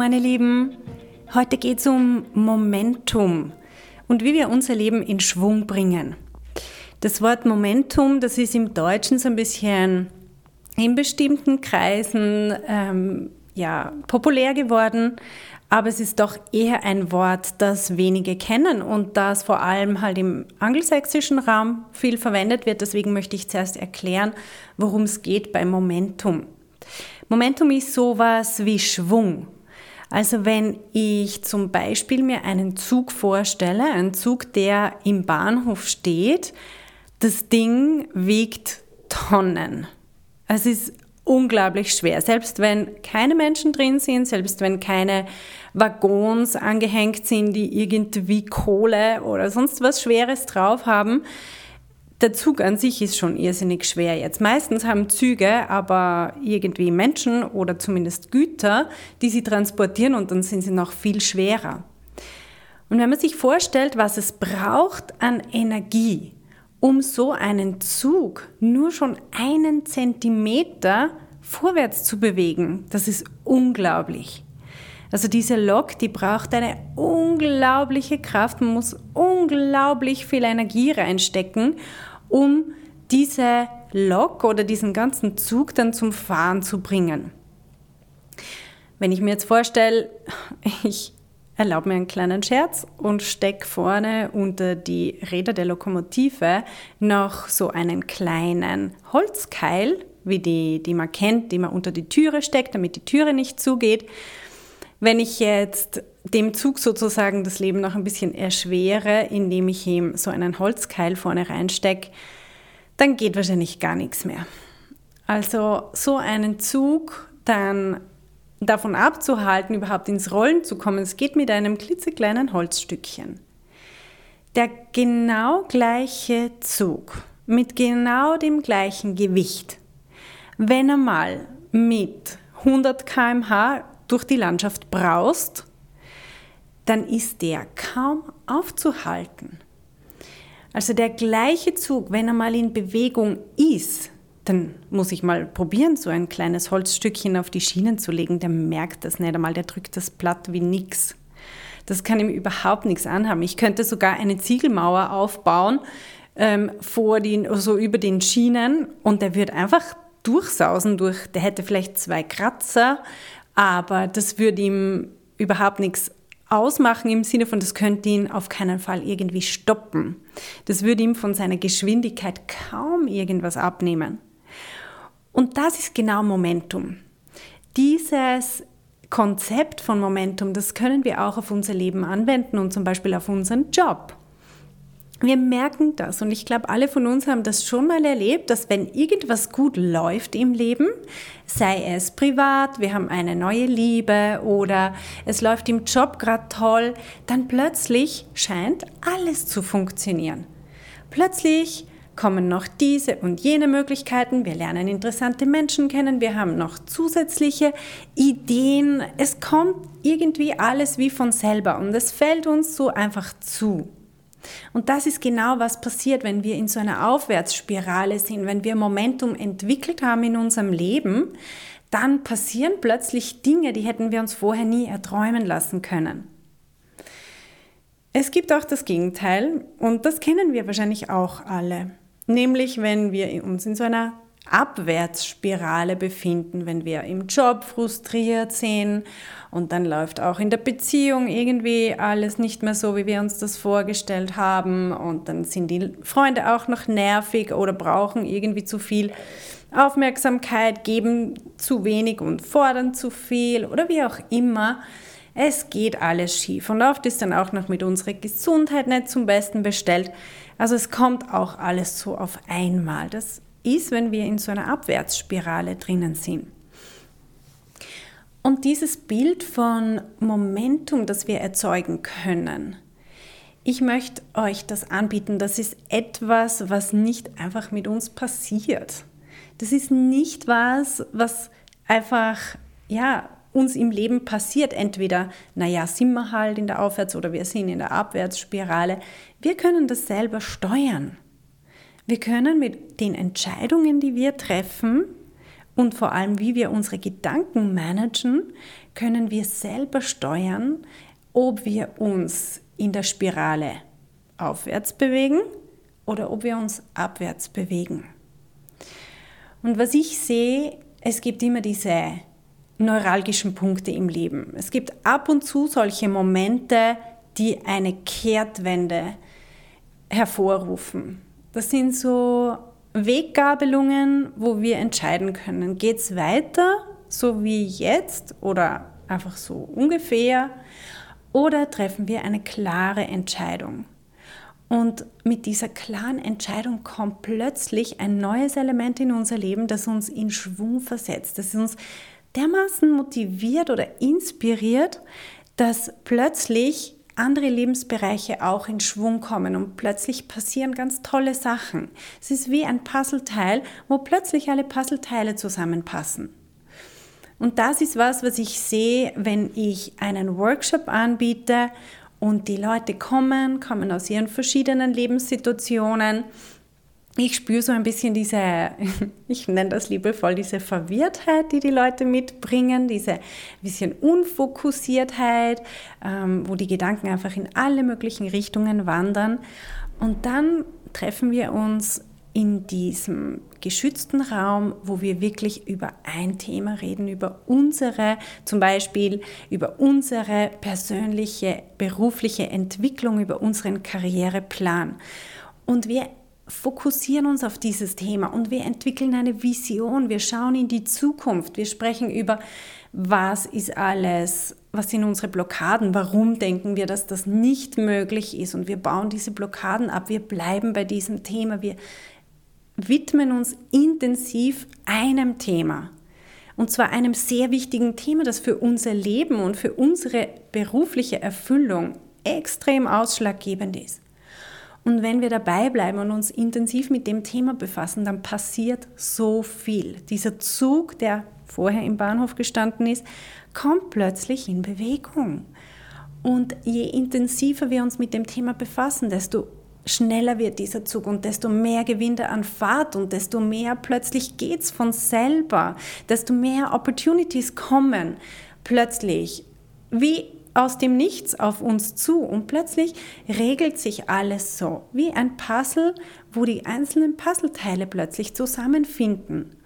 Meine Lieben, heute geht es um Momentum und wie wir unser Leben in Schwung bringen. Das Wort Momentum, das ist im Deutschen so ein bisschen in bestimmten Kreisen ähm, ja, populär geworden, aber es ist doch eher ein Wort, das wenige kennen und das vor allem halt im angelsächsischen Raum viel verwendet wird. Deswegen möchte ich zuerst erklären, worum es geht bei Momentum. Momentum ist sowas wie Schwung. Also wenn ich zum Beispiel mir einen Zug vorstelle, einen Zug, der im Bahnhof steht, das Ding wiegt Tonnen. Es ist unglaublich schwer. Selbst wenn keine Menschen drin sind, selbst wenn keine Waggons angehängt sind, die irgendwie Kohle oder sonst was Schweres drauf haben, der Zug an sich ist schon irrsinnig schwer jetzt. Meistens haben Züge aber irgendwie Menschen oder zumindest Güter, die sie transportieren und dann sind sie noch viel schwerer. Und wenn man sich vorstellt, was es braucht an Energie, um so einen Zug nur schon einen Zentimeter vorwärts zu bewegen, das ist unglaublich. Also diese Lok, die braucht eine unglaubliche Kraft, man muss unglaublich viel Energie reinstecken um diese Lok oder diesen ganzen Zug dann zum Fahren zu bringen. Wenn ich mir jetzt vorstelle, ich erlaube mir einen kleinen Scherz und stecke vorne unter die Räder der Lokomotive noch so einen kleinen Holzkeil, wie die, die man kennt, die man unter die Türe steckt, damit die Türe nicht zugeht. Wenn ich jetzt dem Zug sozusagen das Leben noch ein bisschen erschwere, indem ich ihm so einen Holzkeil vorne reinstecke, dann geht wahrscheinlich gar nichts mehr. Also so einen Zug dann davon abzuhalten, überhaupt ins Rollen zu kommen, es geht mit einem klitzekleinen Holzstückchen. Der genau gleiche Zug mit genau dem gleichen Gewicht, wenn er mal mit 100 km/h durch die Landschaft braust, dann ist der kaum aufzuhalten. Also der gleiche Zug, wenn er mal in Bewegung ist, dann muss ich mal probieren, so ein kleines Holzstückchen auf die Schienen zu legen. Der merkt das nicht einmal, der drückt das platt wie nix. Das kann ihm überhaupt nichts anhaben. Ich könnte sogar eine Ziegelmauer aufbauen ähm, vor den, so über den Schienen und der wird einfach durchsausen durch. Der hätte vielleicht zwei Kratzer, aber das würde ihm überhaupt nichts ausmachen im Sinne von, das könnte ihn auf keinen Fall irgendwie stoppen. Das würde ihm von seiner Geschwindigkeit kaum irgendwas abnehmen. Und das ist genau Momentum. Dieses Konzept von Momentum, das können wir auch auf unser Leben anwenden und zum Beispiel auf unseren Job. Wir merken das und ich glaube, alle von uns haben das schon mal erlebt, dass wenn irgendwas gut läuft im Leben, sei es privat, wir haben eine neue Liebe oder es läuft im Job gerade toll, dann plötzlich scheint alles zu funktionieren. Plötzlich kommen noch diese und jene Möglichkeiten, wir lernen interessante Menschen kennen, wir haben noch zusätzliche Ideen, es kommt irgendwie alles wie von selber und es fällt uns so einfach zu. Und das ist genau, was passiert, wenn wir in so einer Aufwärtsspirale sind, wenn wir Momentum entwickelt haben in unserem Leben, dann passieren plötzlich Dinge, die hätten wir uns vorher nie erträumen lassen können. Es gibt auch das Gegenteil und das kennen wir wahrscheinlich auch alle, nämlich wenn wir uns in so einer Abwärtsspirale befinden, wenn wir im Job frustriert sind und dann läuft auch in der Beziehung irgendwie alles nicht mehr so, wie wir uns das vorgestellt haben und dann sind die Freunde auch noch nervig oder brauchen irgendwie zu viel Aufmerksamkeit, geben zu wenig und fordern zu viel oder wie auch immer. Es geht alles schief und oft ist dann auch noch mit unserer Gesundheit nicht zum Besten bestellt. Also es kommt auch alles so auf einmal. Das ist, wenn wir in so einer Abwärtsspirale drinnen sind. Und dieses Bild von Momentum, das wir erzeugen können, ich möchte euch das anbieten. Das ist etwas, was nicht einfach mit uns passiert. Das ist nicht was, was einfach, ja, uns im Leben passiert. Entweder, naja, sind wir halt in der Aufwärts- oder wir sind in der Abwärtsspirale. Wir können das selber steuern. Wir können mit den Entscheidungen, die wir treffen und vor allem, wie wir unsere Gedanken managen, können wir selber steuern, ob wir uns in der Spirale aufwärts bewegen oder ob wir uns abwärts bewegen. Und was ich sehe, es gibt immer diese neuralgischen Punkte im Leben. Es gibt ab und zu solche Momente, die eine Kehrtwende hervorrufen. Das sind so Weggabelungen, wo wir entscheiden können, geht es weiter, so wie jetzt oder einfach so ungefähr, oder treffen wir eine klare Entscheidung. Und mit dieser klaren Entscheidung kommt plötzlich ein neues Element in unser Leben, das uns in Schwung versetzt, das uns dermaßen motiviert oder inspiriert, dass plötzlich andere Lebensbereiche auch in Schwung kommen und plötzlich passieren ganz tolle Sachen. Es ist wie ein Puzzleteil, wo plötzlich alle Puzzleteile zusammenpassen. Und das ist was, was ich sehe, wenn ich einen Workshop anbiete und die Leute kommen, kommen aus ihren verschiedenen Lebenssituationen. Ich spüre so ein bisschen diese, ich nenne das liebevoll, diese Verwirrtheit, die die Leute mitbringen, diese bisschen Unfokussiertheit, ähm, wo die Gedanken einfach in alle möglichen Richtungen wandern. Und dann treffen wir uns in diesem geschützten Raum, wo wir wirklich über ein Thema reden, über unsere, zum Beispiel über unsere persönliche, berufliche Entwicklung, über unseren Karriereplan. Und wir fokussieren uns auf dieses Thema und wir entwickeln eine Vision, wir schauen in die Zukunft, wir sprechen über, was ist alles, was sind unsere Blockaden, warum denken wir, dass das nicht möglich ist? Und wir bauen diese Blockaden ab, wir bleiben bei diesem Thema, wir widmen uns intensiv einem Thema. Und zwar einem sehr wichtigen Thema, das für unser Leben und für unsere berufliche Erfüllung extrem ausschlaggebend ist. Und wenn wir dabei bleiben und uns intensiv mit dem Thema befassen, dann passiert so viel. Dieser Zug, der vorher im Bahnhof gestanden ist, kommt plötzlich in Bewegung. Und je intensiver wir uns mit dem Thema befassen, desto schneller wird dieser Zug und desto mehr gewinnt er an Fahrt und desto mehr plötzlich geht es von selber, desto mehr Opportunities kommen plötzlich wie aus dem Nichts auf uns zu und plötzlich regelt sich alles so wie ein Puzzle, wo die einzelnen Puzzleteile plötzlich zusammenfinden.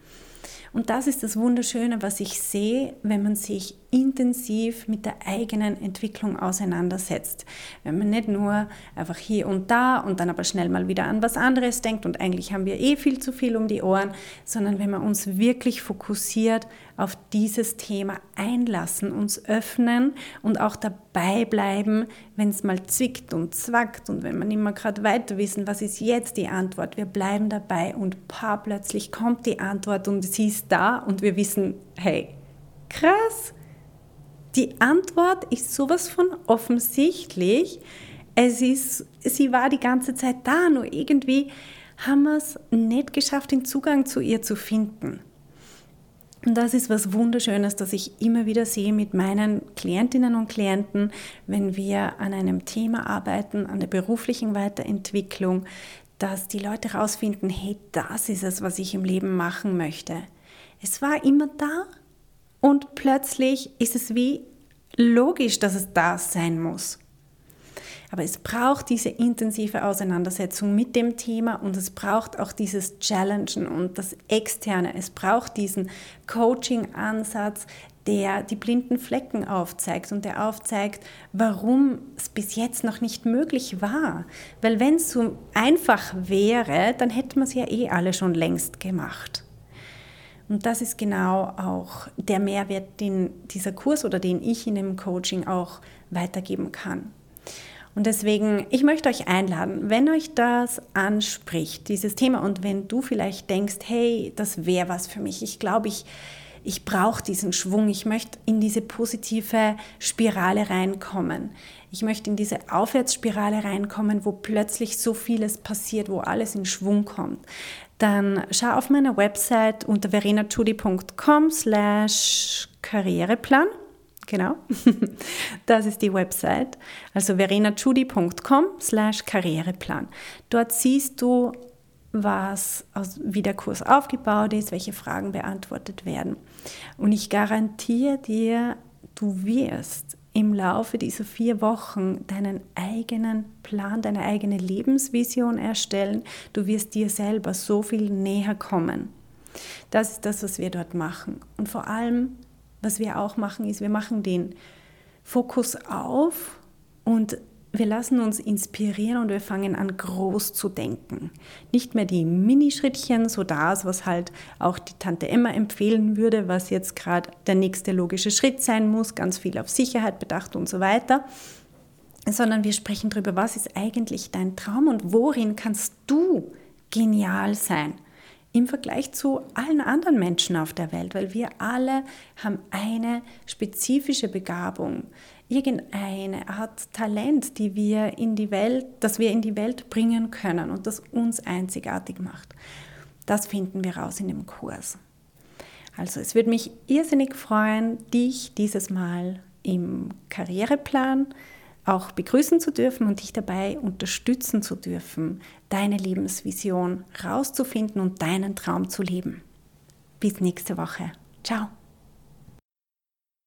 Und das ist das Wunderschöne, was ich sehe, wenn man sich intensiv mit der eigenen Entwicklung auseinandersetzt. Wenn man nicht nur einfach hier und da und dann aber schnell mal wieder an was anderes denkt und eigentlich haben wir eh viel zu viel um die Ohren, sondern wenn wir uns wirklich fokussiert auf dieses Thema einlassen, uns öffnen und auch dabei bleiben, wenn es mal zwickt und zwackt und wenn man immer gerade weiter wissen, was ist jetzt die Antwort. Wir bleiben dabei und paar plötzlich kommt die Antwort und sie ist da und wir wissen, hey, krass, die Antwort ist sowas von offensichtlich. Es ist, sie war die ganze Zeit da, nur irgendwie haben wir es nicht geschafft, den Zugang zu ihr zu finden. Und das ist was Wunderschönes, das ich immer wieder sehe mit meinen Klientinnen und Klienten, wenn wir an einem Thema arbeiten, an der beruflichen Weiterentwicklung, dass die Leute herausfinden, hey, das ist es, was ich im Leben machen möchte. Es war immer da, und plötzlich ist es wie logisch, dass es da sein muss. Aber es braucht diese intensive Auseinandersetzung mit dem Thema und es braucht auch dieses Challengen und das Externe. Es braucht diesen Coaching-Ansatz, der die blinden Flecken aufzeigt und der aufzeigt, warum es bis jetzt noch nicht möglich war. Weil wenn es so einfach wäre, dann hätten wir es ja eh alle schon längst gemacht. Und das ist genau auch der Mehrwert, den dieser Kurs oder den ich in dem Coaching auch weitergeben kann. Und deswegen, ich möchte euch einladen, wenn euch das anspricht, dieses Thema, und wenn du vielleicht denkst, hey, das wäre was für mich, ich glaube, ich, ich brauche diesen Schwung, ich möchte in diese positive Spirale reinkommen. Ich möchte in diese Aufwärtsspirale reinkommen, wo plötzlich so vieles passiert, wo alles in Schwung kommt. Dann schau auf meiner Website unter verenachudi.com slash Karriereplan. Genau, das ist die Website. Also verenachudi.com slash Karriereplan. Dort siehst du was, wie der Kurs aufgebaut ist, welche Fragen beantwortet werden. Und ich garantiere dir, du wirst im Laufe dieser vier Wochen deinen eigenen Plan, deine eigene Lebensvision erstellen. Du wirst dir selber so viel näher kommen. Das ist das, was wir dort machen. Und vor allem, was wir auch machen, ist, wir machen den Fokus auf und wir lassen uns inspirieren und wir fangen an, groß zu denken. Nicht mehr die Minischrittchen, so das, was halt auch die Tante Emma empfehlen würde, was jetzt gerade der nächste logische Schritt sein muss, ganz viel auf Sicherheit bedacht und so weiter, sondern wir sprechen darüber, was ist eigentlich dein Traum und worin kannst du genial sein im Vergleich zu allen anderen Menschen auf der Welt, weil wir alle haben eine spezifische Begabung irgendeine Art Talent, die wir in die Welt, das wir in die Welt bringen können und das uns einzigartig macht. Das finden wir raus in dem Kurs. Also es würde mich irrsinnig freuen, dich dieses Mal im Karriereplan auch begrüßen zu dürfen und dich dabei unterstützen zu dürfen, deine Lebensvision rauszufinden und deinen Traum zu leben. Bis nächste Woche. Ciao.